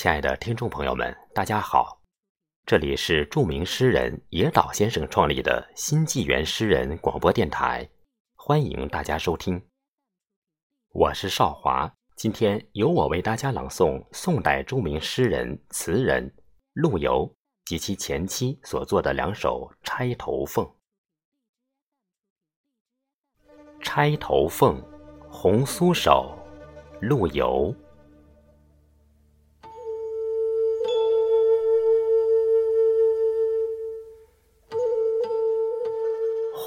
亲爱的听众朋友们，大家好，这里是著名诗人野岛先生创立的新纪元诗人广播电台，欢迎大家收听。我是少华，今天由我为大家朗诵宋代著名诗人、词人陆游及其前妻所作的两首《钗头凤》。《钗头凤》，红酥手，陆游。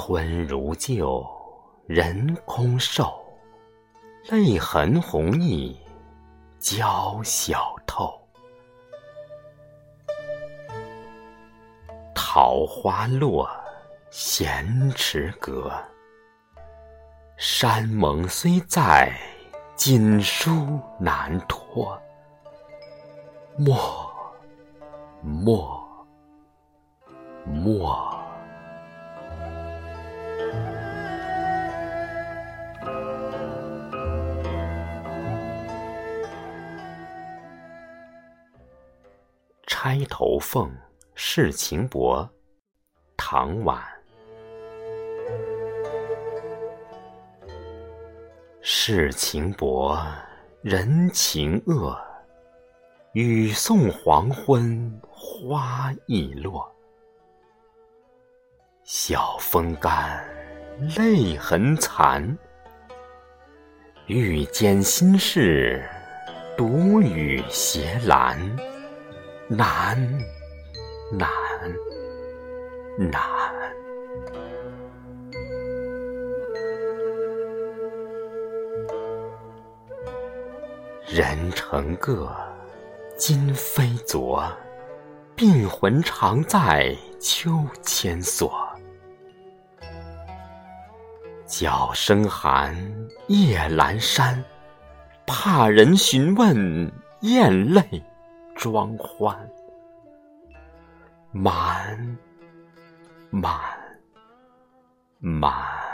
春如旧，人空瘦，泪痕红浥鲛绡透。桃花落，闲池阁。山盟虽在，锦书难托。莫，莫，莫。《钗头凤·世情薄》唐婉。世情薄，人情恶。雨送黄昏花易落。晓风干，泪痕残。欲笺心事，独语斜阑。难，难，难！人成各，今非昨，病魂常在秋千索。角声寒，夜阑珊，怕人询问，咽泪。装欢，满，满，满。